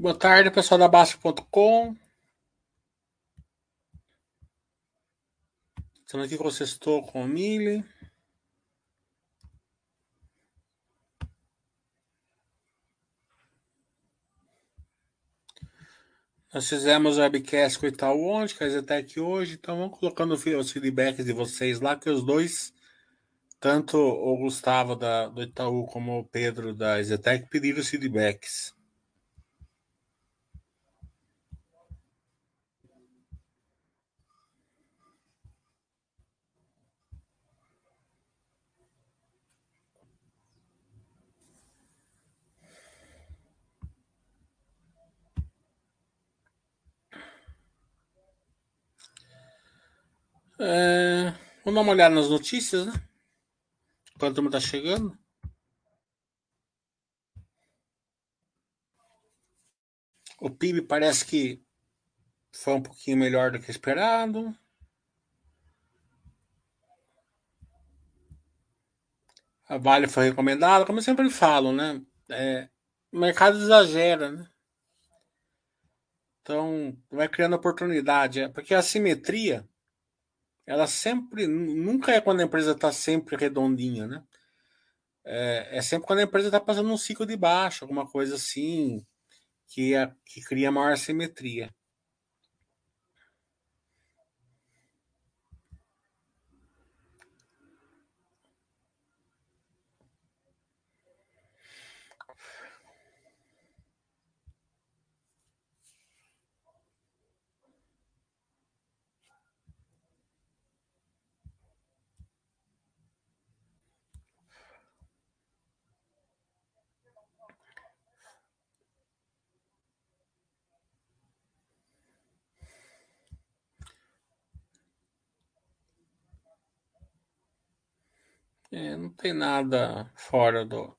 Boa tarde, pessoal da Baixa.com. Estamos aqui com o Sextou com o Mili. Nós fizemos o webcast com o Itaú ontem, com a Zetec hoje, então vamos colocando os feedbacks de vocês lá, que os dois, tanto o Gustavo da, do Itaú como o Pedro da Zetec, pediram os feedbacks. É, vamos dar uma olhada nas notícias, né? Enquanto a turma tá chegando. O PIB parece que foi um pouquinho melhor do que esperado. A Vale foi recomendada, como sempre falo, né? É, o mercado exagera, né? Então, vai criando oportunidade. É, porque a simetria ela sempre, nunca é quando a empresa está sempre redondinha, né? É, é, sempre quando a empresa está passando um ciclo de baixo, alguma coisa assim, que, é, que cria maior simetria. É, não tem nada fora do.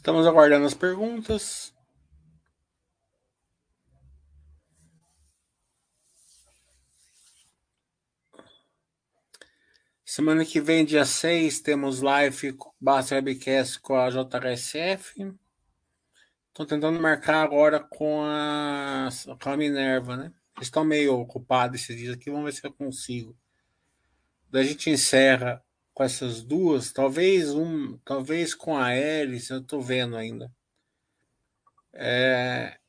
Estamos aguardando as perguntas. Semana que vem, dia 6, temos live Basta Webcast com a JHSF. Estou tentando marcar agora com a, com a Minerva, né? Eles estão meio ocupados esses dias aqui, vamos ver se eu consigo. Daí a gente encerra com essas duas, talvez um, talvez com a hélice, eu estou vendo ainda. É,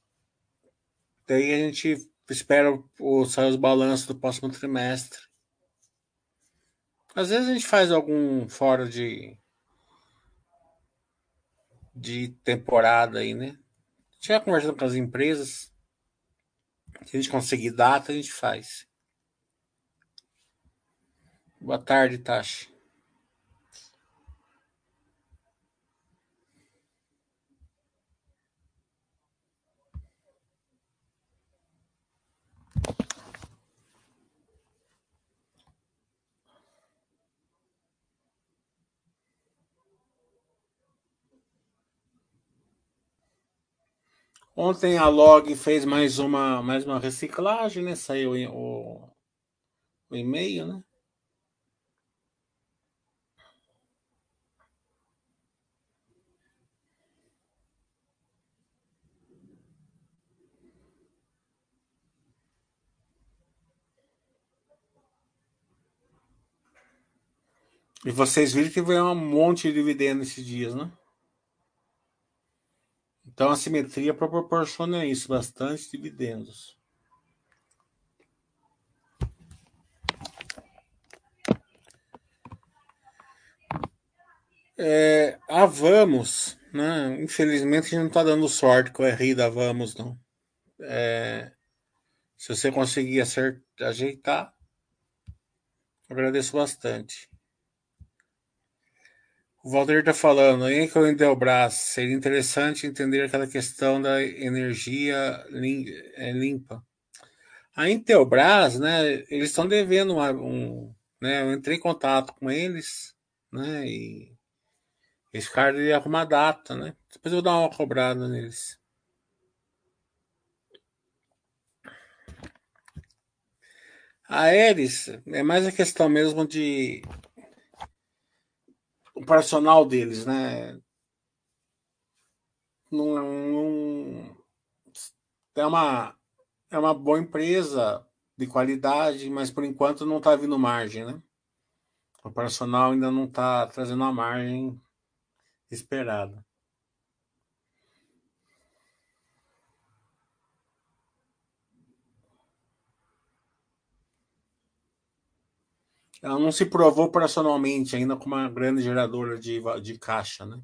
daí a gente espera o, sair os balanços do próximo trimestre. Às vezes a gente faz algum fora de de temporada aí, né? Vai conversando com as empresas. Se a gente conseguir data, a gente faz. Boa tarde, Tashi. Ontem a Log fez mais uma, mais uma reciclagem, né? Saiu o, o e-mail, né? E vocês viram que veio um monte de dividendo esses dias, né? Então a simetria proporciona isso, bastante dividendos. É, a Vamos, né? Infelizmente a gente não está dando sorte com a RI da Vamos, não. É, se você conseguir acertar, ajeitar, agradeço bastante. O Walter está falando, em que o Intelbras seria interessante entender aquela questão da energia é, limpa. A Intelbras, né, eles estão devendo uma, um, né, eu entrei em contato com eles, né, e eles ficaram de arrumar data, né, depois eu vou dar uma cobrada neles. A Eris é mais a questão mesmo de operacional deles, né? Não, não, é uma é uma boa empresa de qualidade, mas por enquanto não está vindo margem, né? O operacional ainda não está trazendo a margem esperada. Ela não se provou operacionalmente ainda como uma grande geradora de, de caixa, né?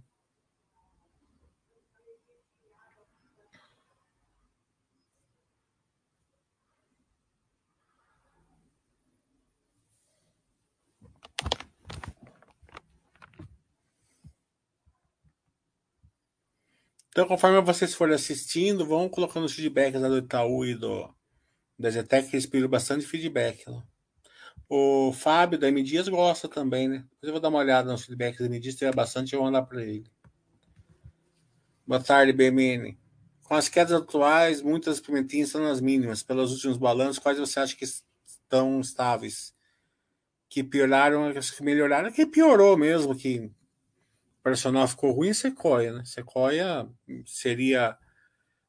Então, conforme vocês forem assistindo, vão colocando os feedbacks do Itaú e do da Zetec, que eles pediram bastante feedback. Né? O Fábio da M Dias gosta também, né? Depois eu vou dar uma olhada nos feedbacks da M Dias, tiver bastante, eu vou mandar para ele. Boa tarde, BMN. Com as quedas atuais, muitas pimentinhas estão nas mínimas. Pelos últimos balanços, quais você acha que estão estáveis? Que pioraram, que melhoraram, que piorou mesmo, que o personal ficou ruim, Sequoia, né? Sequoia seria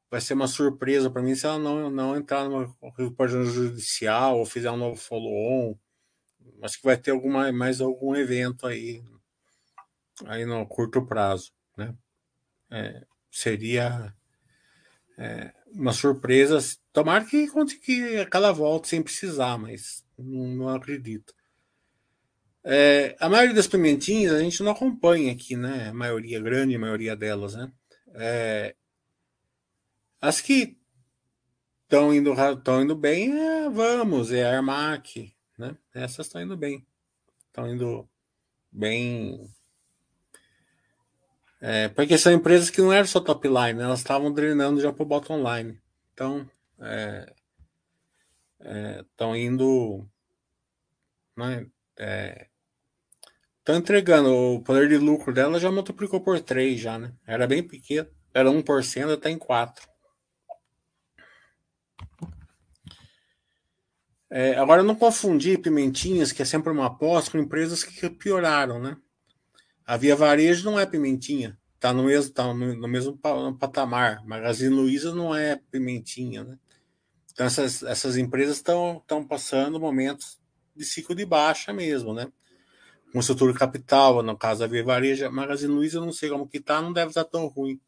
vai ser uma surpresa para mim se ela não, não entrar no recuperação judicial ou fizer um novo follow-on acho que vai ter alguma, mais algum evento aí, aí no curto prazo, né? É, seria é, uma surpresa. Tomara que que aquela volta sem precisar, mas não, não acredito. É, a maioria das pimentinhas a gente não acompanha aqui, né? A maioria, a grande maioria delas, né? É, as que estão indo, indo bem, é, vamos, é a Armac, né? Essas estão indo bem. Estão indo bem. É, porque são empresas que não eram só top line, né? elas estavam drenando já para o bottom line. Então, estão é, é, indo. Né? Estão é, entregando. O poder de lucro dela já multiplicou por 3 já, né? Era bem pequeno. Era 1%, está em 4%. É, agora, não confundir pimentinhas, que é sempre uma aposta, com empresas que pioraram, né? A Via Varejo não é pimentinha, está no mesmo, tá no, mesmo patamar. Magazine Luiza não é pimentinha, né? Então, essas, essas empresas estão passando momentos de ciclo de baixa mesmo, né? Com estrutura capital, no caso da Via Varejo, Magazine Luiza, não sei como que tá, não deve estar tão ruim.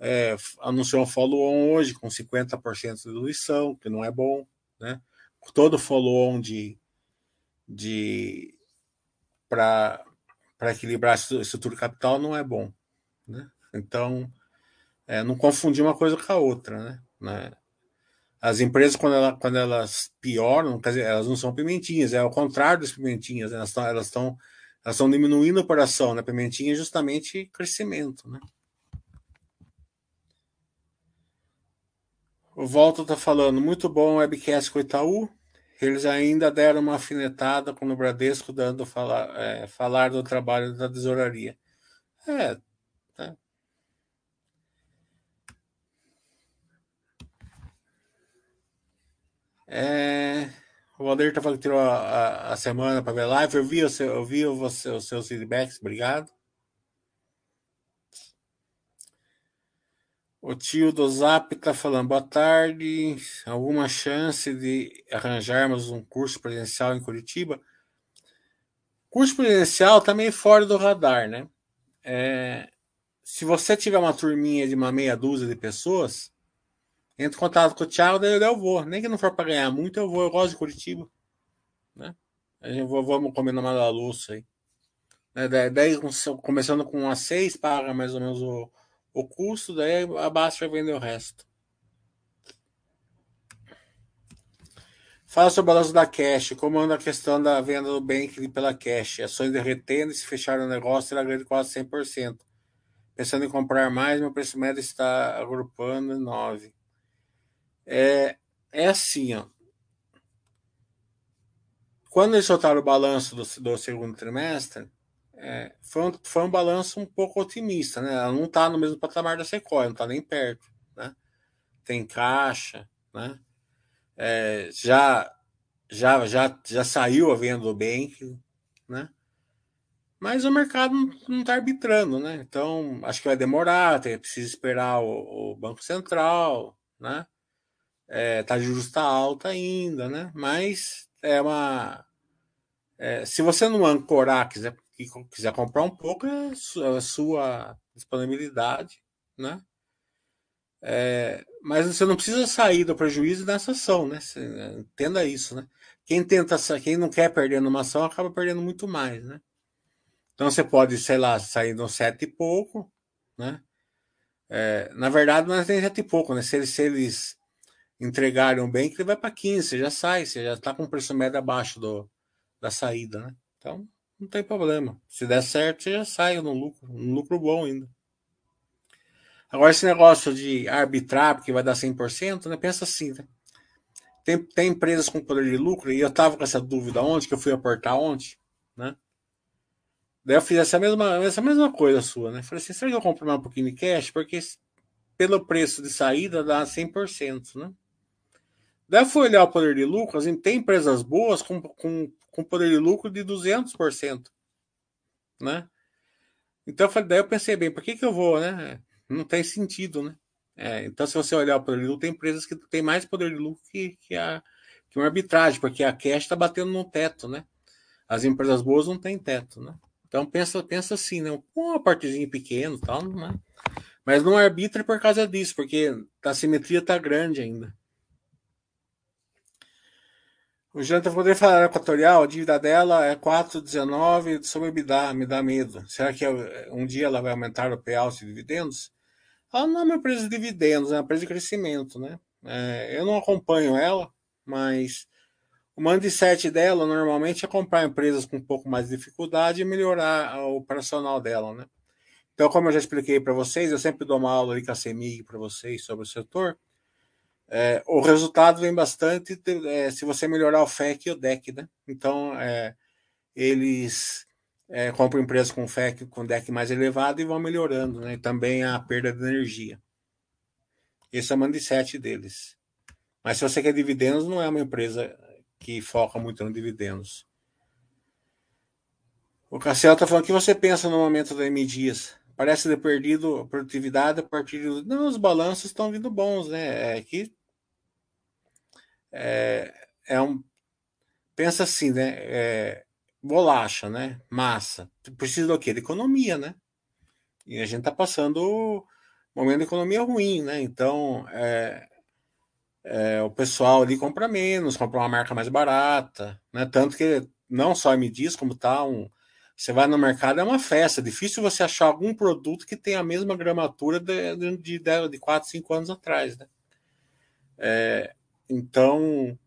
É, anunciou um follow-on hoje com 50% de diluição, que não é bom, né? Todo follow-on de, de para equilibrar a estrutura capital não é bom. Né? Então, é, não confundir uma coisa com a outra. Né? né? As empresas, quando, ela, quando elas pioram, quer dizer, elas não são pimentinhas, é ao contrário das pimentinhas, né? elas estão elas estão elas diminuindo a operação. Né? Pimentinha é justamente crescimento. Né? O Volta está falando, muito bom o webcast com o Itaú. Eles ainda deram uma afinetada com o Bradesco, dando falar, é, falar do trabalho da tesouraria. É, tá. É, o Valdir tá falando que tirou a, a, a semana para ver live. Eu vi, eu vi você, os seus feedbacks, obrigado. O tio do Zap está falando, boa tarde. Alguma chance de arranjarmos um curso presencial em Curitiba? Curso presencial meio fora do radar, né? É, se você tiver uma turminha de uma meia dúzia de pessoas, entre em contato com o Thiago, daí eu vou. Nem que não for para ganhar muito, eu vou. Eu gosto de Curitiba. Né? A gente vou, vamos comer na Madaluça aí. Né? Daí, começando com a seis, paga mais ou menos o o custo, daí a Basta vai vender o resto. Fala sobre o balanço da Cash, como anda a questão da venda do Bank pela Cash. Ações derretendo e se fechar o negócio, ela ganha quase 100%. Pensando em comprar mais, meu preço médio está agrupando 9. É, é assim, ó. Quando eles soltaram o balanço do, do segundo trimestre, é, foi, um, foi um balanço um pouco otimista, né? Ela não está no mesmo patamar da Sequoia, não está nem perto, né? Tem caixa, né? É, já, já, já, já saiu a venda do Bank, né? Mas o mercado não está arbitrando, né? Então, acho que vai demorar, tem, precisa esperar o, o Banco Central, né? É, tá de justa alta ainda, né? Mas é uma. É, se você não ancorar, quiser, quiser comprar um pouco, é a sua disponibilidade, né? É, mas você não precisa sair do prejuízo nessa ação, né? Você, entenda isso, né? Quem tenta, quem não quer perder numa ação acaba perdendo muito mais, né? Então você pode, sei lá, sair no sete e pouco, né? É, na verdade, não é sete e pouco, né? Se eles, se eles entregarem bem, que ele vai para 15, você já sai, você já está com o preço médio abaixo do, da saída, né? Então, não tem problema. Se der certo, já sai no lucro, um lucro bom ainda. Agora, esse negócio de arbitrar, porque vai dar 100%, né? Pensa assim, né? Tem, tem empresas com poder de lucro, e eu tava com essa dúvida ontem, que eu fui aportar ontem, né? Daí eu fiz essa mesma, essa mesma coisa sua, né? Falei assim, será que eu compro mais um pouquinho de cash? Porque pelo preço de saída dá 100%, né? Daí eu fui olhar o poder de lucro, assim, tem empresas boas com, com, com poder de lucro de 200%, né? Então eu falei, daí eu pensei bem, por que que eu vou, né? Não tem sentido, né? É, então, se você olhar o poder de lucro, tem empresas que têm mais poder de lucro que, que, a, que uma arbitragem, porque a cash está batendo no teto, né? As empresas boas não têm teto, né? Então, pensa, pensa assim, né? Uma partezinha pequena tal, né? Mas não arbitra por causa disso, porque a simetria está grande ainda. O Janta poderia falar equatorial, a dívida dela é 4,19 sobre EBITDA, me dá medo. Será que um dia ela vai aumentar o payout de dividendos? Ela não é uma empresa de dividendos, é uma empresa de crescimento, né? É, eu não acompanho ela, mas o mindset dela normalmente é comprar empresas com um pouco mais de dificuldade e melhorar o operacional dela, né? Então, como eu já expliquei para vocês, eu sempre dou uma aula ali com a CEMIG para vocês sobre o setor. É, o resultado vem bastante é, se você melhorar o FEC e o DEC, né? Então, é, eles é, compram empresas com FEC, com DEC mais elevado e vão melhorando, né? também a perda de energia. Esse é o mindset deles. Mas se você quer dividendos, não é uma empresa que foca muito no dividendos. O Cassiel está falando o que você pensa no momento da M Dias. Parece ter perdido produtividade a partir do. Não, os balanços estão vindo bons, né? É que é, é um. Pensa assim, né? É, bolacha, né? Massa. Precisa do quê? De economia, né? E a gente está passando um momento de economia ruim, né? Então, é, é, o pessoal ali compra menos, compra uma marca mais barata, né? Tanto que não só me diz como tá um. Você vai no mercado, é uma festa. É difícil você achar algum produto que tenha a mesma gramatura de, de, de, de 4, 5 anos atrás, né? É, então,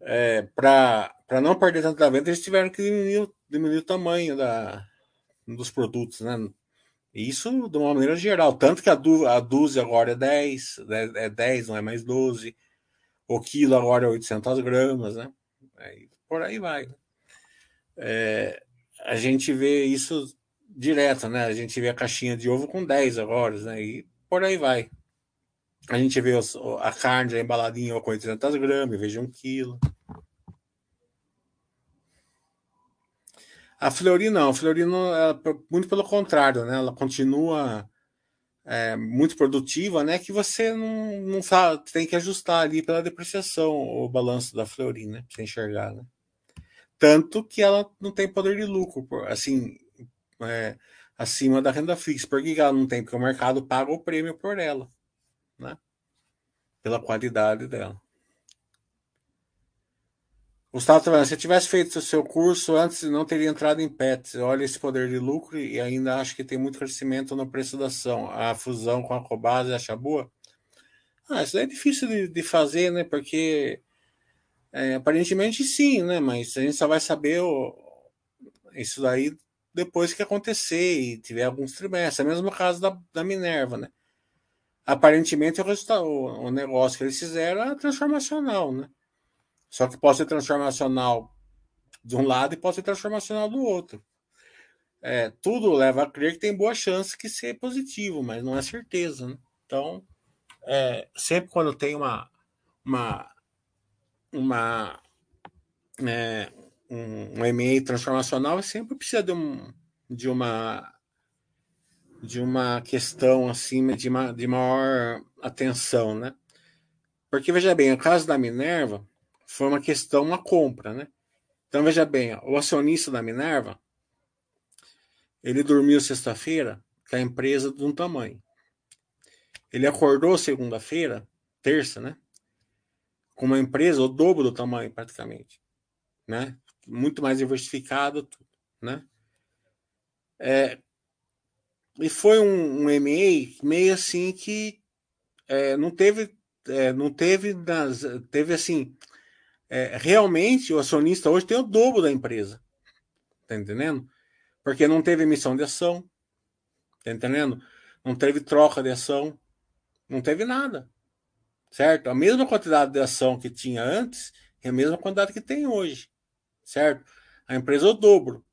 é, para não perder tanto da venda, eles tiveram que diminuir, diminuir o tamanho da, dos produtos, né? Isso de uma maneira geral. Tanto que a, du, a dúzia agora é 10, é, é 10, não é mais 12. O quilo agora é 800 gramas, né? Aí, por aí vai. Né? É, a gente vê isso direto, né? A gente vê a caixinha de ovo com 10 agora, né? E por aí vai. A gente vê os, a carne embaladinha com 800 gramas, veja um quilo. A Fleury não, a não, ela, muito pelo contrário, né? Ela continua é, muito produtiva, né? Que você não, não sabe, tem que ajustar ali pela depreciação o balanço da Fleury, né? Pra você enxergar, né? Tanto que ela não tem poder de lucro, assim, é, acima da renda fixa. Por que ela não tem? Porque o mercado paga o prêmio por ela né? Pela qualidade dela. Gustavo Trabalhando, se eu tivesse feito o seu curso antes, não teria entrado em PETs. Olha esse poder de lucro e ainda acho que tem muito crescimento no preço da ação. A fusão com a Cobase acha boa? Ah, isso é difícil de, de fazer, né? Porque É, aparentemente sim, né? Mas a gente só vai saber o, isso daí depois que acontecer e tiver alguns trimestres. É o mesmo caso da, da Minerva, né? Aparentemente o, resultado, o negócio que eles fizeram é transformacional, né? Só que pode ser transformacional de um lado e pode ser transformacional do outro. É, tudo leva a crer que tem boa chance que ser positivo, mas não é certeza. Né? Então, é, sempre quando tem uma, uma, uma é, um, um MA transformacional, sempre precisa de, um, de uma de uma questão assim de, uma, de maior atenção, né? Porque veja bem, o caso da Minerva foi uma questão, uma compra, né? Então veja bem, o acionista da Minerva ele dormiu sexta-feira com a empresa de um tamanho. Ele acordou segunda-feira, terça, né? Com uma empresa o dobro do tamanho praticamente, né? Muito mais diversificado, tudo, né? É, e foi um, um MA meio assim que é, não teve, é, não teve, das, teve assim, é, realmente o acionista hoje tem o dobro da empresa, tá entendendo? Porque não teve emissão de ação, tá entendendo? Não teve troca de ação, não teve nada, certo? A mesma quantidade de ação que tinha antes é a mesma quantidade que tem hoje, certo? A empresa é o dobro.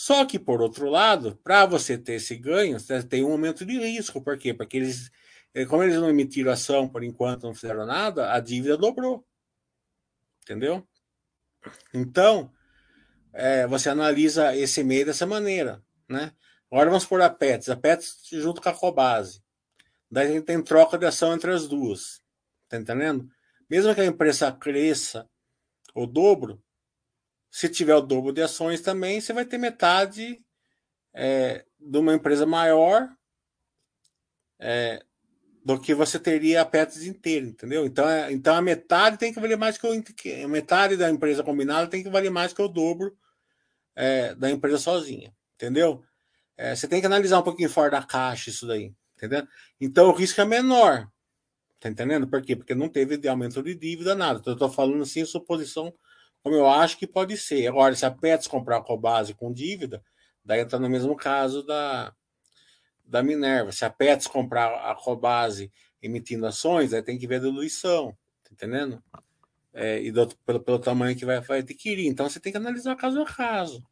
Só que, por outro lado, para você ter esse ganho, você tem um aumento de risco. Por quê? Porque eles, eh, como eles não emitiram ação por enquanto, não fizeram nada, a dívida dobrou. Entendeu? Então, é, você analisa esse meio dessa maneira. Né? Agora vamos por a PETS. A PETS junto com a Cobase. Daí tem troca de ação entre as duas. Tá entendendo? Mesmo que a empresa cresça o dobro, se tiver o dobro de ações também, você vai ter metade é, de uma empresa maior é, do que você teria a Petros inteira, entendeu? Então, é, então a metade tem que valer mais que o metade da empresa combinada tem que valer mais que o dobro é, da empresa sozinha, entendeu? É, você tem que analisar um pouquinho fora da caixa isso daí, entendeu? Então o risco é menor, tá entendendo? Por quê? Porque não teve aumento de dívida, nada. Então, eu estou falando assim, suposição como eu acho que pode ser. Agora, se a Pets comprar a Cobase com dívida, daí entra no mesmo caso da, da Minerva. Se a Pets comprar a Cobase emitindo ações, aí tem que ver a diluição, tá entendendo? É, e do, pelo, pelo tamanho que vai, vai adquirir. Então você tem que analisar caso a caso.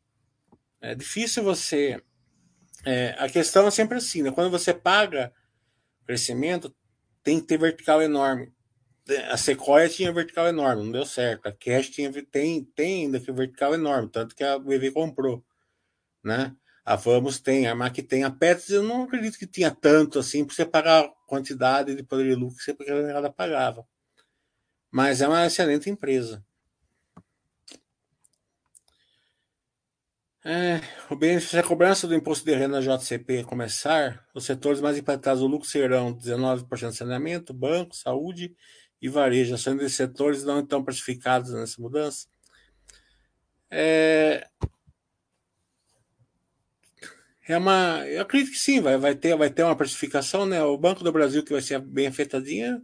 É difícil você. É, a questão é sempre assim, né? Quando você paga crescimento, tem que ter vertical enorme a Sequoia tinha vertical enorme, não deu certo. A Cash tinha, tem, tem ainda que vertical enorme, tanto que a BV comprou, né? A Vamos tem, a Mac tem, a Pets eu não acredito que tinha tanto assim para você pagar a quantidade de poder de lucro que você ela pagava. Mas é uma excelente empresa. É, o benefício da cobrança do imposto de renda JCP começar, os setores mais impactados do lucro serão 19% de saneamento, banco, saúde e varejo, ações de setores não estão precificados nessa mudança? É, é uma, eu acredito que sim, vai, vai, ter, vai ter uma precificação, né? O Banco do Brasil que vai ser bem afetadinha,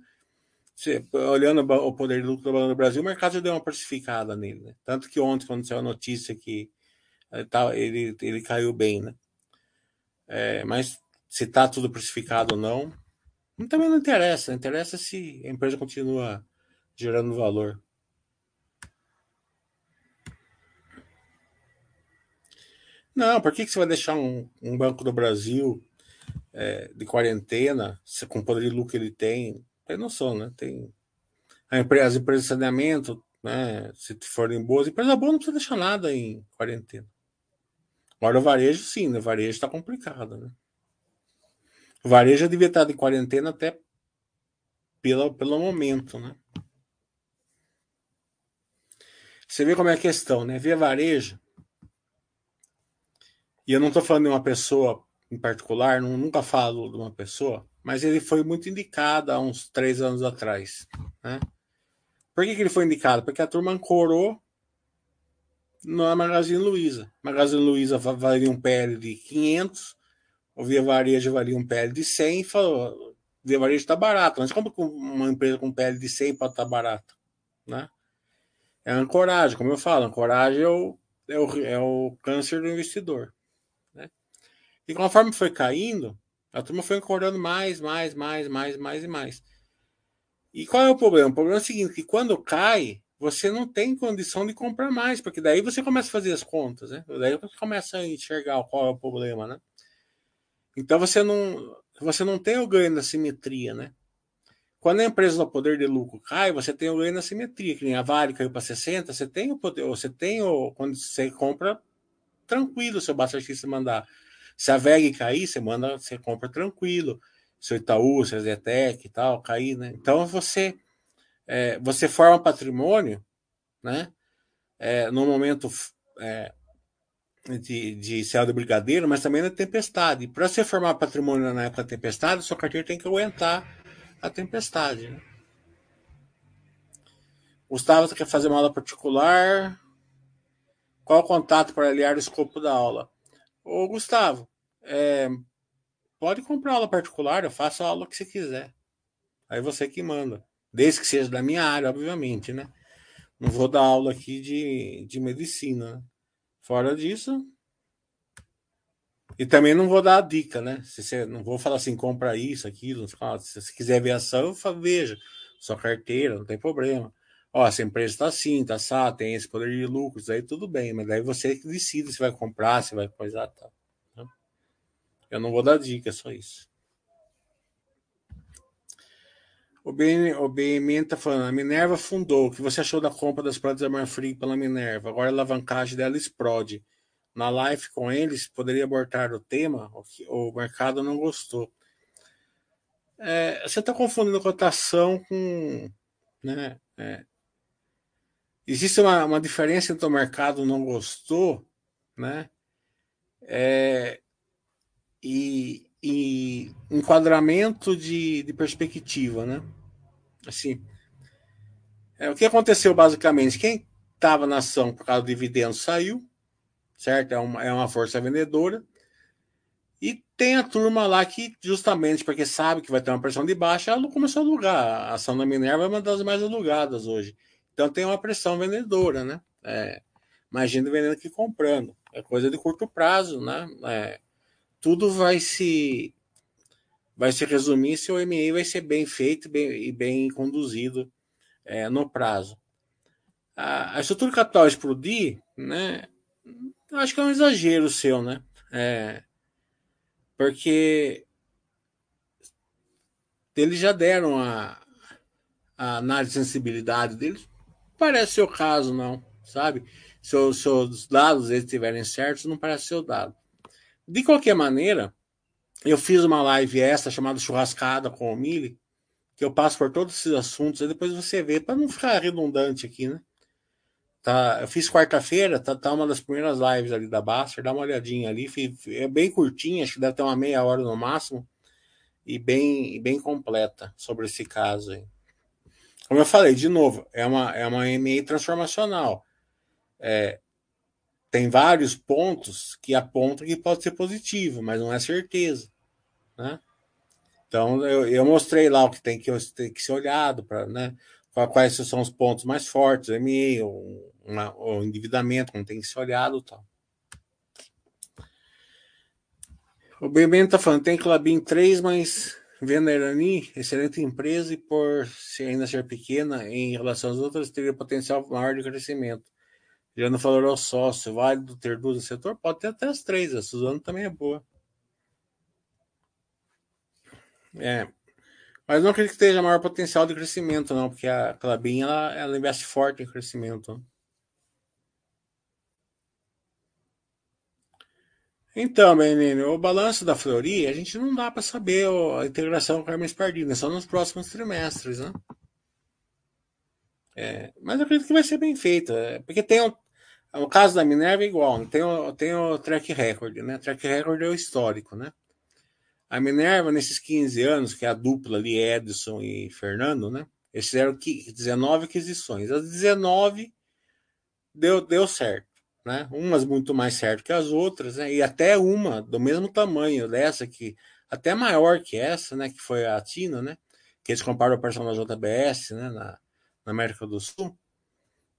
você, olhando o poder de lucro do Banco do Brasil, o mercado já deu uma precificada nele, né? Tanto que ontem, quando saiu a notícia que tá, ele, ele caiu bem, né? É, mas se está tudo precificado ou não, também não interessa. Interessa se a empresa continua gerando valor. Não, por que, que você vai deixar um, um Banco do Brasil é, de quarentena, se, com o poder de lucro que ele tem? Tem noção, né? Tem empresa, as empresas de saneamento, né? Se forem boas, empresa boa não precisa deixar nada em quarentena. Agora o varejo, sim, né? O varejo está complicado, né? O varejo devia estar de quarentena até pelo, pelo momento, né? Você vê como é a questão, né? Via varejo. E eu não estou falando de uma pessoa em particular, não, nunca falo de uma pessoa, mas ele foi muito indicado há uns três anos atrás. Né? Por que, que ele foi indicado? Porque a turma ancorou na Magazine Luiza. Magazine Luiza valia um PL de 500, o Varejo valia um PL de 100 e falou: Via Varejo está barato. Mas como uma empresa com PL de 100 pode estar tá barato? Né? É ancoragem, como eu falo, ancoragem é o, é o, é o câncer do investidor. Né? E conforme foi caindo, a turma foi ancorando mais, mais, mais, mais, mais e mais. E qual é o problema? O problema é o seguinte, que quando cai, você não tem condição de comprar mais, porque daí você começa a fazer as contas, né? Daí você começa a enxergar qual é o problema, né? Então você não, você não tem o ganho da simetria, né? Quando a empresa no poder de lucro cai, você tem o ganho na simetria, que nem a Vale caiu para 60, você tem o poder, você tem o. Quando você compra, tranquilo, seu Basta X mandar. Se a VEG cair, você manda, você compra tranquilo. Seu Itaú, seu Zetec e tal, cair, né? Então você é, você forma patrimônio, né? É, no momento é, de, de céu de brigadeiro, mas também na tempestade. Para você formar patrimônio na época da tempestade, sua carteira tem que aguentar a tempestade. Né? Gustavo, quer fazer uma aula particular? Qual o contato para aliar o escopo da aula? Ô, Gustavo, é, pode comprar aula particular, eu faço a aula que você quiser. Aí você que manda. Desde que seja da minha área, obviamente, né? Não vou dar aula aqui de, de medicina. Né? Fora disso, e também não vou dar a dica, né? Se você, não vou falar assim, compra isso, aquilo. Se você quiser ver ação, veja. Sua carteira, não tem problema. Ó, essa empresa está assim, está assim, tem esse poder de lucros, aí tudo bem, mas daí você que decide se vai comprar, se vai coisar tal. Tá? Eu não vou dar dica, é só isso. O BM, o BM está falando, a Minerva fundou. O que você achou da compra das plantas da Marfrig pela Minerva? Agora a alavancagem dela explode na live com eles, poderia abordar o tema, o, que, o mercado não gostou. É, você está confundindo cotação com. Né, é, existe uma, uma diferença entre o mercado não gostou né, é, e, e enquadramento de, de perspectiva. Né? Assim, é, o que aconteceu basicamente? Quem estava na ação por causa do dividendo saiu, certo? É uma, é uma força vendedora. E tem a turma lá que, justamente porque sabe que vai ter uma pressão de baixa, ela começou a alugar. A ação da Minerva é uma das mais alugadas hoje. Então tem uma pressão vendedora, né? É, mais gente vendendo que comprando. É coisa de curto prazo, né? É, tudo vai se vai se resumir se o MA vai ser bem feito bem, e bem conduzido é, no prazo. A, a estrutura capital explodir, né? Acho que é um exagero seu, né? É, porque eles já deram a, a análise de sensibilidade deles. Parece ser o caso, não, sabe? Se, se os dados eles estiverem certos, não parece ser o dado. De qualquer maneira, eu fiz uma live essa chamada Churrascada com o Mili, que eu passo por todos esses assuntos, e depois você vê, para não ficar redundante aqui, né? Tá, eu fiz quarta-feira, tá, tá, uma das primeiras lives ali da Baster, dá uma olhadinha ali, é bem curtinha, acho que deve ter uma meia hora no máximo, e bem, bem completa sobre esse caso aí. Como eu falei, de novo, é uma, é uma MA transformacional. É, tem vários pontos que apontam que pode ser positivo, mas não é certeza. Né? Então, eu, eu mostrei lá o que tem que, tem que ser olhado para, né? quais são os pontos mais fortes, ME, o, uma, o endividamento, como tem que ser olhado tal. O Bem está falando, tem Clabin 3, mas Venerani, excelente empresa e por se ainda ser pequena em relação às outras, teria potencial maior de crescimento. Não falou ao sócio, válido ter duas no setor? Pode ter até as três, a Suzano também é boa. É, mas não acredito que tenha maior potencial de crescimento, não, porque a Clabin ela, ela investe forte em crescimento. Então, menino, o balanço da Flori, a gente não dá para saber a integração com a Hermes Pardina, só nos próximos trimestres, né? É, mas eu acredito que vai ser bem feito, é, porque tem o, caso da Minerva é igual, tem o, tem o track record, né? Track record é o histórico, né? A Minerva, nesses 15 anos, que é a dupla ali, Edson e Fernando, né? Eles fizeram 19 aquisições. As 19 deu, deu certo, né? Umas muito mais certo que as outras, né? E até uma do mesmo tamanho dessa, que até maior que essa, né? Que foi a Tina, né? Que eles compraram a operação da JBS, né? Na, na América do Sul.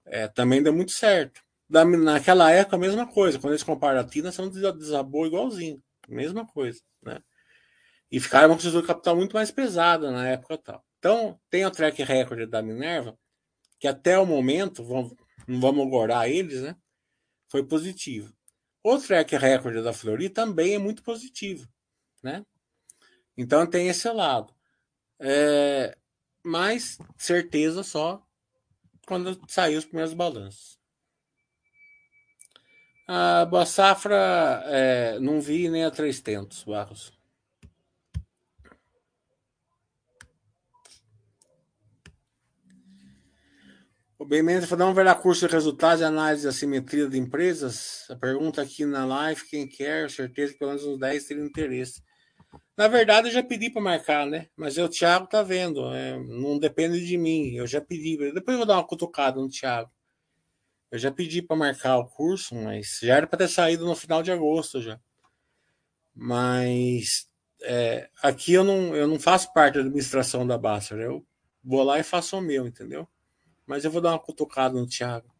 é, também deu muito certo. Naquela época, a mesma coisa. Quando eles compraram a Tina, são desabou igualzinho. Mesma coisa, né? E ficaram uma estrutura capital muito mais pesada na época tal. Então, tem o track record da Minerva, que até o momento, vamos, não vamos gorar eles, né? Foi positivo. O track record da Flori também é muito positivo, né? Então tem esse lado. É, mas certeza só quando sair os primeiros balanços. A Boa Safra é, não vi nem a 300, Barros. O Ben Mendes falou, não lá curso de resultados e análise de assimetria de empresas? A pergunta aqui na live, quem quer, certeza que pelo menos uns 10 teriam interesse. Na verdade, eu já pedi para marcar, né? Mas o Thiago tá vendo, é, não depende de mim. Eu já pedi. Depois eu vou dar uma cutucada no Thiago. Eu já pedi para marcar o curso, mas já era para ter saído no final de agosto já. Mas é, aqui eu não, eu não faço parte da administração da Baster. Eu vou lá e faço o meu, entendeu? Mas eu vou dar uma cutucada no Thiago.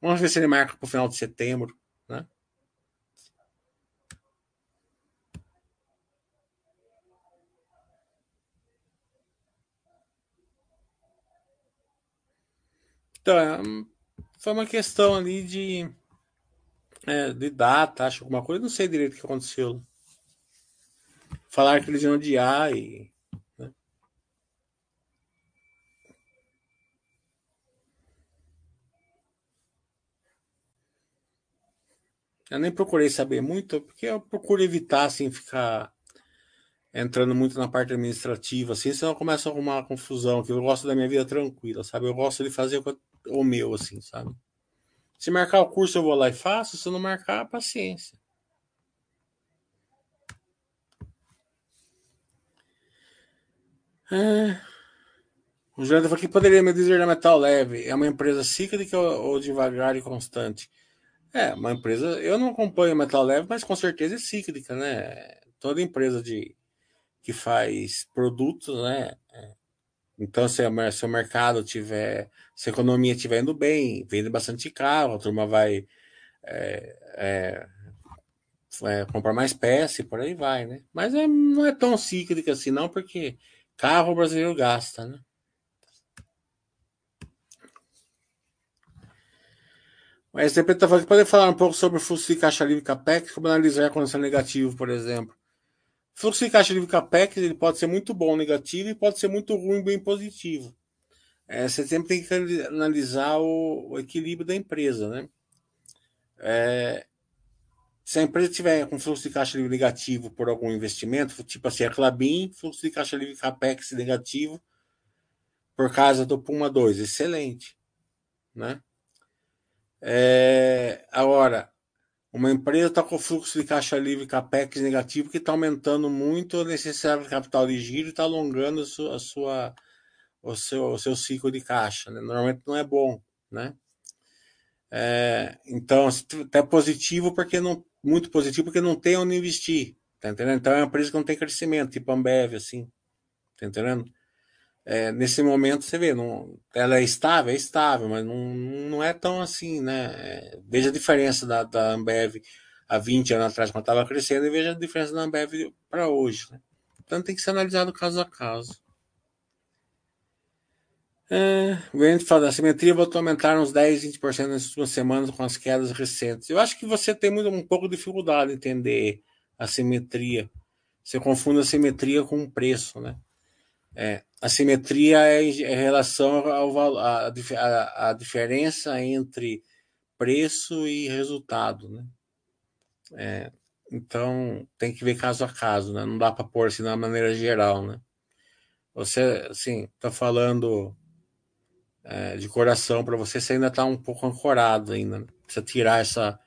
Vamos ver se ele marca para o final de setembro, né? Então, é, foi uma questão ali de, é, de data, acho alguma coisa, não sei direito o que aconteceu. Falaram que eles iam adiar e. Né? Eu nem procurei saber muito, porque eu procuro evitar assim ficar entrando muito na parte administrativa, assim, senão começa a arrumar uma confusão, que eu gosto da minha vida tranquila, sabe? Eu gosto de fazer o meu, assim, sabe? Se marcar o curso, eu vou lá e faço. Se não marcar, paciência. É... O Jonathan falou que poderia me dizer da Metal Leve. É uma empresa cíclica ou devagar e constante? É, uma empresa. Eu não acompanho a Metal Leve, mas com certeza é cíclica, né? Toda empresa de que faz produtos, né? É, então, se, a, se o mercado tiver, se a economia estiver indo bem, vende bastante carro, a turma vai é, é, é, comprar mais peça e por aí vai, né? Mas é, não é tão cíclica assim, não, porque carro o brasileiro gasta, né? Mas sempre está falando pode falar um pouco sobre o fluxo de caixa livre CAPEX, como analisar a condição negativo, por exemplo. Fluxo de caixa livre CAPEX ele pode ser muito bom negativo e pode ser muito ruim bem positivo. É, você sempre tem que analisar o, o equilíbrio da empresa, né? É, se a empresa tiver com fluxo de caixa livre negativo por algum investimento, tipo assim, a Clabin, fluxo de caixa livre CAPEX negativo por causa do Puma 2, excelente, né? É, agora, uma empresa está com fluxo de caixa livre capex negativo que está aumentando muito a necessidade de capital de giro e está alongando a sua, a sua, o, seu, o seu ciclo de caixa. Né? Normalmente não é bom. Né? É, então, até positivo porque não. Muito positivo porque não tem onde investir. Tá entendendo? Então é uma empresa que não tem crescimento, tipo Ambev, assim. Tá entendendo? É, nesse momento você vê, não, ela é estável, é estável, mas não, não é tão assim, né? É, veja a diferença da, da Ambev há 20 anos atrás, quando estava crescendo, e veja a diferença da Ambev para hoje. Né? Então tem que ser analisado caso a caso. É, o Grande fala, a simetria voltou a aumentar uns 10, 20% nas últimas semanas com as quedas recentes. Eu acho que você tem muito, um pouco de dificuldade em entender a simetria. Você confunde a simetria com o preço, né? É, a simetria é em relação ao a, a, a diferença entre preço e resultado, né? É, então tem que ver caso a caso, né? Não dá para pôr assim uma maneira geral, né? Você, assim, está falando é, de coração para você, você ainda está um pouco ancorado ainda. Né? Precisa tirar essa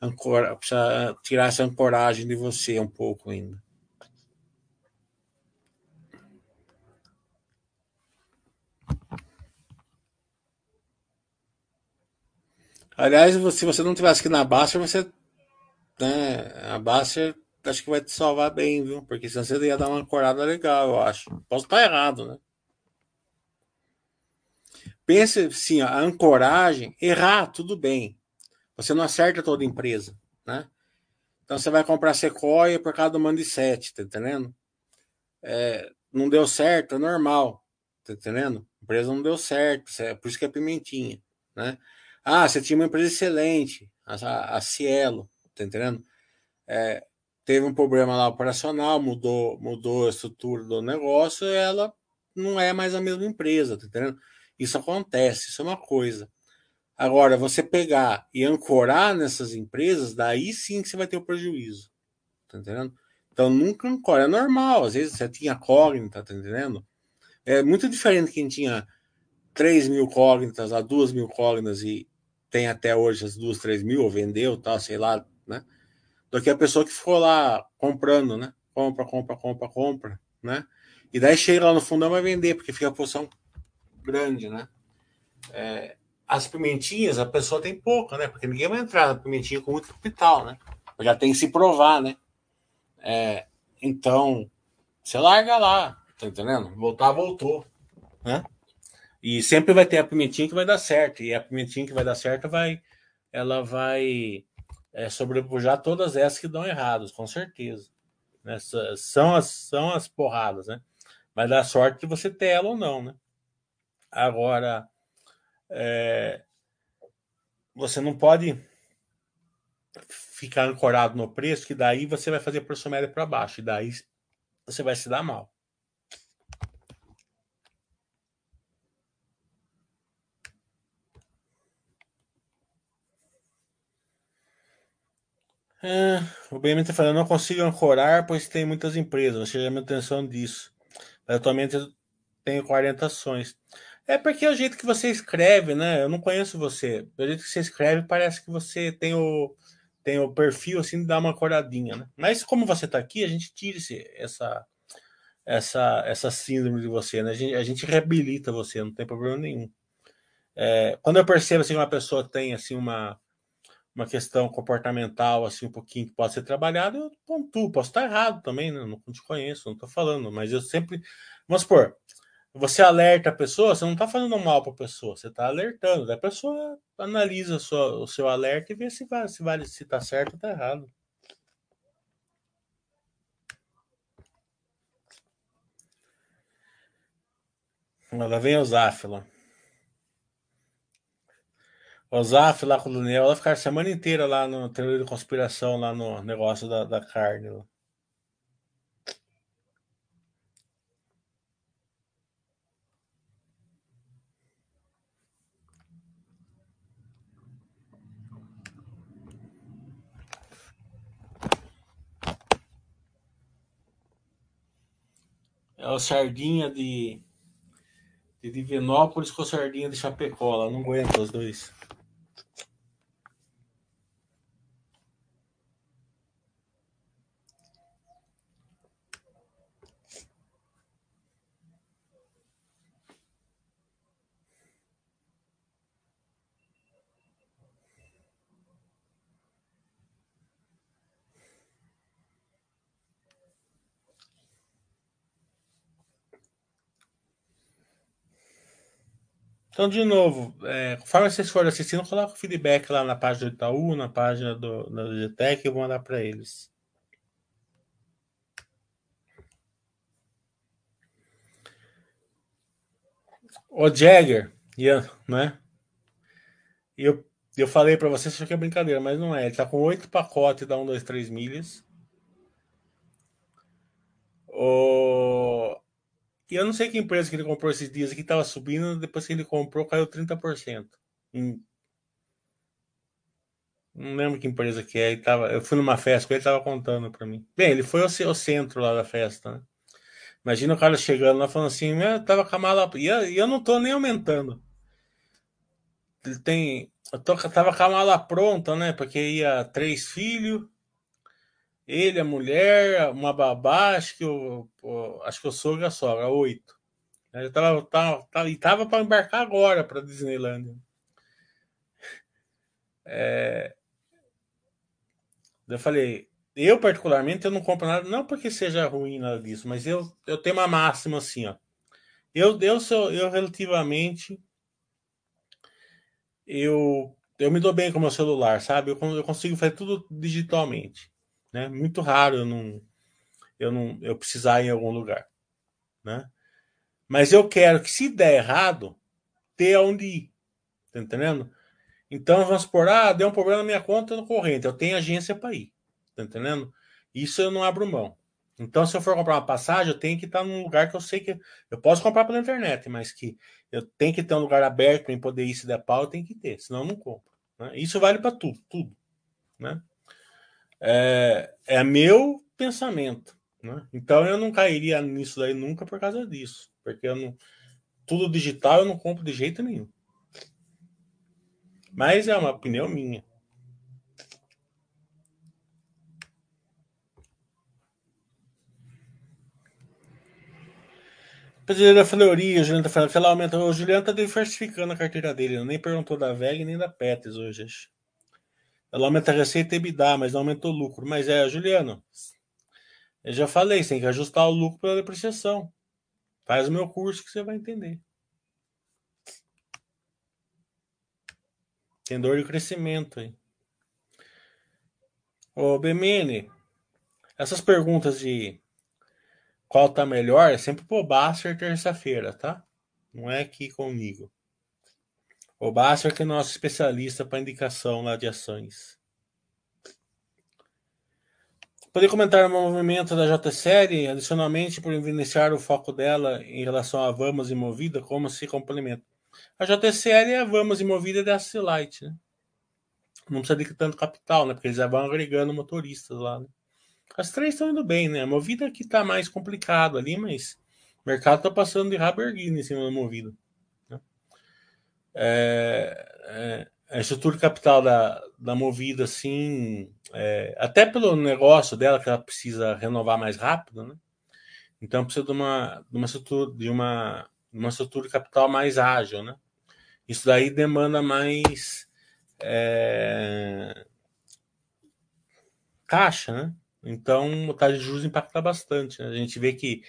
ancora, precisa tirar essa ancoragem de você um pouco ainda. Aliás, se você não tivesse aqui na Baster, você. Né, a Baster acho que vai te salvar bem, viu? Porque senão você ia dar uma corada legal, eu acho. Posso estar errado, né? Pense assim, a ancoragem, errar, tudo bem. Você não acerta toda empresa, né? Então você vai comprar Sequoia por causa do Mandi 7, tá entendendo? É, não deu certo, é normal, tá entendendo? A empresa não deu certo, é por isso que é pimentinha, né? Ah, você tinha uma empresa excelente, a, a Cielo, tá entendendo? É, teve um problema lá operacional, mudou, mudou a estrutura do negócio, ela não é mais a mesma empresa, tá entendendo? Isso acontece, isso é uma coisa. Agora, você pegar e ancorar nessas empresas, daí sim que você vai ter o prejuízo. Tá entendendo? Então nunca ancora. É normal, às vezes você tinha cognita, tá entendendo? É muito diferente quem tinha 3 mil cognitas, a 2 mil cognitas e tem até hoje as 2, 3 mil, ou vendeu, tal, sei lá, né? Do que a pessoa que ficou lá comprando, né? Compra, compra, compra, compra, né? E daí chega lá no fundo vai vender, porque fica a posição grande, né? É, as pimentinhas, a pessoa tem pouca, né? Porque ninguém vai entrar na pimentinha com muito capital, né? Já tem que se provar, né? É, então, você larga lá, tá entendendo? Voltar, voltou, né? E sempre vai ter a pimentinha que vai dar certo. E a pimentinha que vai dar certo vai, ela vai é, sobrepujar todas essas que dão errados, com certeza. Né? São, as, são as porradas, né? Vai dar sorte de você ter ela ou não, né? Agora, é, você não pode ficar ancorado no preço, que daí você vai fazer a pressão média para baixo, e daí você vai se dar mal. É, o BM está falando, não consigo ancorar, pois tem muitas empresas. Você já me atenção disso. Atualmente eu tenho 40 ações. É porque é o jeito que você escreve, né? Eu não conheço você. O jeito que você escreve parece que você tem o, tem o perfil assim de dar uma coradinha, né? Mas como você está aqui, a gente tira esse, essa, essa, essa síndrome de você, né? A gente, a gente reabilita você, não tem problema nenhum. É, quando eu percebo assim, que uma pessoa tem assim uma, uma questão comportamental assim um pouquinho que pode ser trabalhada, eu pontuo. Posso estar errado também, né? Não te conheço, não estou falando, mas eu sempre. Vamos supor, você alerta a pessoa, você não está fazendo mal para a pessoa, você está alertando. A pessoa analisa sua, o seu alerta e vê se vai, se vale, se está certo ou está errado. Ela vem o Záfila. O Zaf lá com o Daniel, ela ficar a semana inteira lá no teoria de conspiração, lá no negócio da, da carne. Lá. É o Sardinha de, de Divinópolis com Sardinha de Chapecó. Lá. Não aguento os dois. Então, de novo, é, conforme vocês forem assistindo, coloca o feedback lá na página do Itaú, na página do, da e eu vou mandar para eles. O Jagger, né? Eu, eu falei para vocês, que é brincadeira, mas não é. Ele tá com oito pacotes da 1, 2, 3 milhas. O, e eu não sei que empresa que ele comprou esses dias aqui estava subindo, depois que ele comprou caiu 30%. Em... Não lembro que empresa que é. Ele tava... Eu fui numa festa, ele estava contando para mim. Bem, ele foi ao, ao, centro lá da festa, né? Imagina o cara chegando lá falando assim, eu tava com a mala. E eu, eu não tô nem aumentando. Ele tem. Eu tô, tava com a mala pronta, né? Porque ia três filhos ele, a mulher, uma babá, acho que o acho que o sogro a sogra, oito. Ele tava, tava, tava, e tava para embarcar agora para Disneylandia. É, eu falei, eu particularmente eu não compro nada, não porque seja ruim nada disso, mas eu, eu tenho uma máxima assim, ó. Eu, eu sou eu relativamente eu, eu me dou bem com meu celular, sabe? Eu, eu consigo fazer tudo digitalmente. Né? Muito raro eu não, eu não eu precisar ir em algum lugar. Né? Mas eu quero que, se der errado, ter aonde ir. Tá entendendo? Então, vamos supor, ah, deu um problema na minha conta no corrente. Eu tenho agência para ir. Tá entendendo? Isso eu não abro mão. Então, se eu for comprar uma passagem, eu tenho que estar num lugar que eu sei que. Eu posso comprar pela internet, mas que eu tenho que ter um lugar aberto para poder ir se der pau, eu tenho que ter, senão eu não compro. Né? Isso vale para tudo, tudo. Né? É, é meu pensamento. Né? Então eu não cairia nisso daí nunca por causa disso. Porque eu não. Tudo digital eu não compro de jeito nenhum. Mas é uma opinião minha. Brasileira Fleury, o Juliano tá falando ela aumenta. O Juliano tá diversificando a carteira dele. Nem perguntou da VEG nem da Peters hoje. Ela aumenta a receita e dá, mas não aumentou o lucro. Mas é, Juliano, eu já falei, você tem que ajustar o lucro pela depreciação. Faz o meu curso que você vai entender. Tem dor de crescimento aí. Ô, BMN, essas perguntas de qual tá melhor é sempre pro Basser terça-feira, tá? Não é aqui comigo. O Basser que é nosso especialista para indicação lá de ações. Poder comentar o movimento da J-Série, adicionalmente, por iniciar o foco dela em relação a Vamos e Movida, como se complementa. A J-Série é a Vamos e Movida da Light, né? Não precisa de tanto capital, né? Porque eles já vão agregando motoristas lá, né? As três estão indo bem, né? A Movida que está mais complicado ali, mas o mercado está passando de rabo erguido em cima da Movida. É, é, a estrutura capital da, da Movida, assim, é, até pelo negócio dela, que ela precisa renovar mais rápido, né? Então precisa de uma, de uma estrutura, de uma, uma estrutura capital mais ágil, né? Isso daí demanda mais é, caixa, né? Então, a taxa de juros impacta bastante. Né? A gente vê que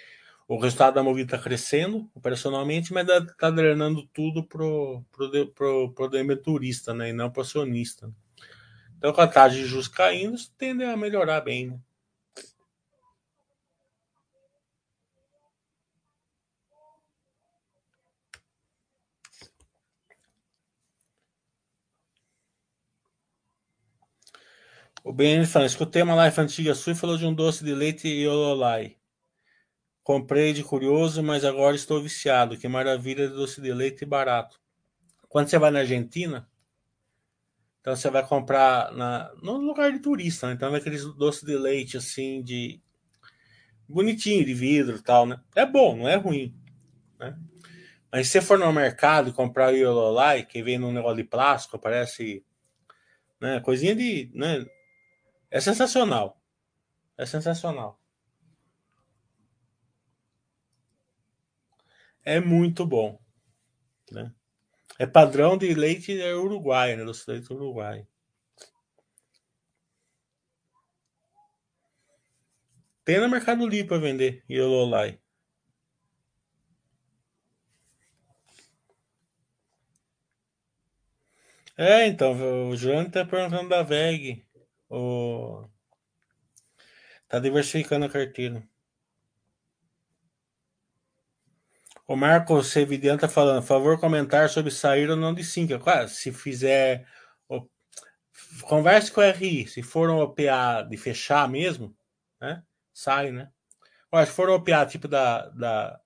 o resultado da Movida está crescendo operacionalmente, mas está drenando tudo para o pro, pro, né? e não para o acionista. Então, com a taxa de juros caindo, isso tende a melhorar bem. Né? O BN fala, escutei uma live antiga sua e falou de um doce de leite e ololai. Comprei de curioso, mas agora estou viciado. Que maravilha de doce de leite barato. Quando você vai na Argentina, então você vai comprar na, no lugar de turista, né? Então vai aqueles doces de leite assim de bonitinho de vidro, tal, né? É bom, não é ruim, né? Mas se você for no mercado e comprar o Yololai, que vem num negócio de plástico, parece, né, coisinha de, né, é sensacional. É sensacional. É muito bom. Né? É padrão de leite uruguai, né? Doce leite uruguai. Tem no Mercado Livre para vender Yololai. É, então, o João tá perguntando da VEG. O... Tá diversificando a carteira. O Marco Sevidian tá falando, favor comentar sobre sair ou não de 5. Claro, se fizer. Converse com o RI. Se for um OPA de fechar mesmo, né? Sai, né? Olha, se for um OPA tipo da, da,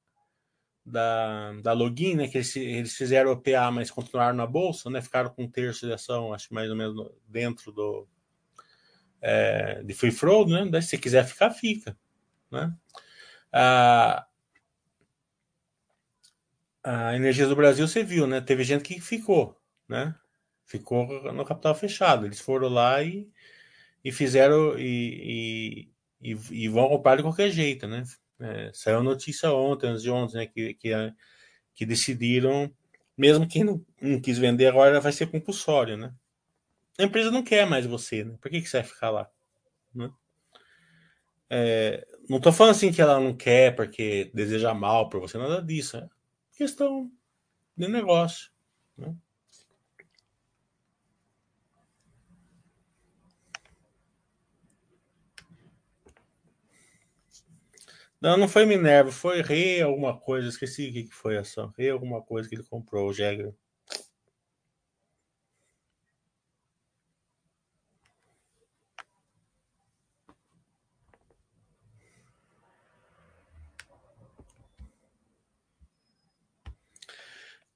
da, da login, né? Que eles, eles fizeram OPA, mas continuaram na bolsa, né? Ficaram com um terço de ação, acho mais ou menos dentro do, é, de free flow, né? Se quiser ficar, fica. Né? A, a Energia do Brasil, você viu, né? Teve gente que ficou, né? Ficou no capital fechado. Eles foram lá e, e fizeram e, e, e, vão comprar de qualquer jeito, né? É, saiu notícia ontem, antes de ontem, né? Que, que, que decidiram, mesmo quem não, não quis vender agora, vai ser compulsório, né? A empresa não quer mais você, né? Por que, que você vai ficar lá? Né? É, não estou falando assim que ela não quer porque deseja mal para você, nada disso. É questão de negócio. Né? Não, não foi Minerva, foi Rei alguma coisa, esqueci o que foi essa. Rei alguma coisa que ele comprou, o Jäger.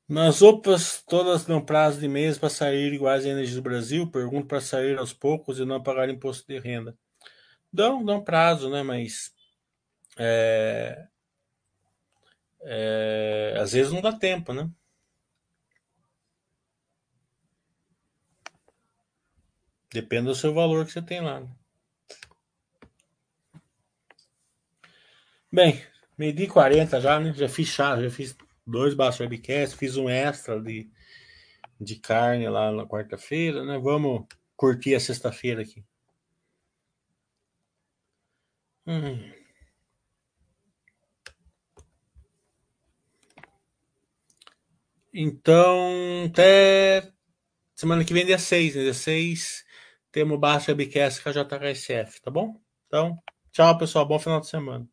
Nas OPAs, todas dão prazo de meses para sair iguais à energia do Brasil. Pergunto para sair aos poucos e não pagar imposto de renda. Dão, dão prazo, né? Mas é, é, às vezes não dá tempo, né? Depende do seu valor que você tem lá. Né? Bem, medi 40 já, né? Já fiz chá, já fiz dois baixos webcasts, fiz um extra de, de carne lá na quarta-feira, né? Vamos curtir a sexta-feira aqui. Hum. Então, até semana que vem, dia 6, né? Dia 6, temos baixo webcast com a JHSF, tá bom? Então, tchau, pessoal. Bom final de semana.